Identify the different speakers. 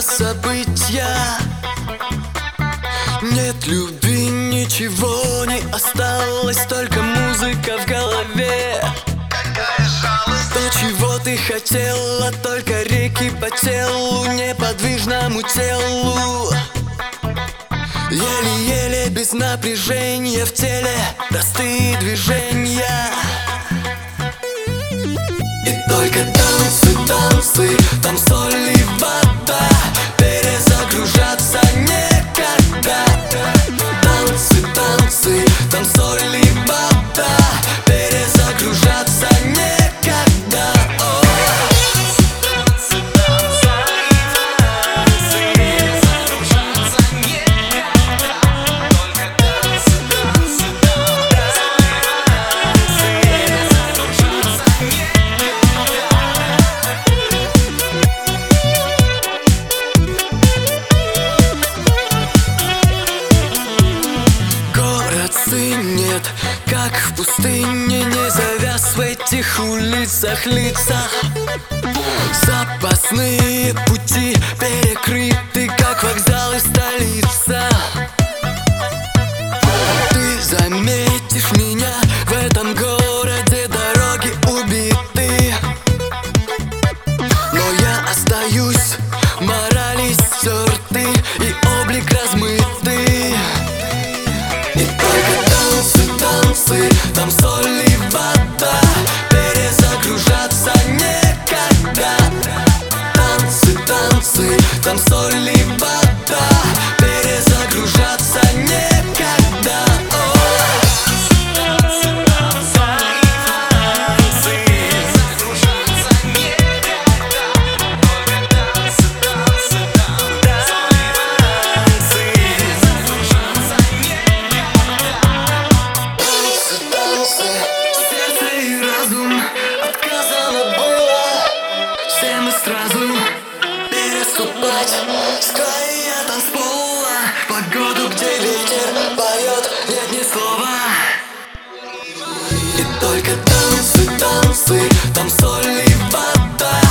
Speaker 1: события. Нет любви, ничего не осталось Только музыка в голове. То, чего ты хотела, только реки по телу Неподвижному телу. Еле-еле без напряжения в теле Простые движения только танцы, танцы Там соль и вода. Перезагружаться некогда. Танцы, танцы Там соль и вода. Перезагружаться пустыне Не завяз в этих улицах лица. Запасные пути соль и вода Перезагружаться некогда Только танцы, танцы, там соль и вода.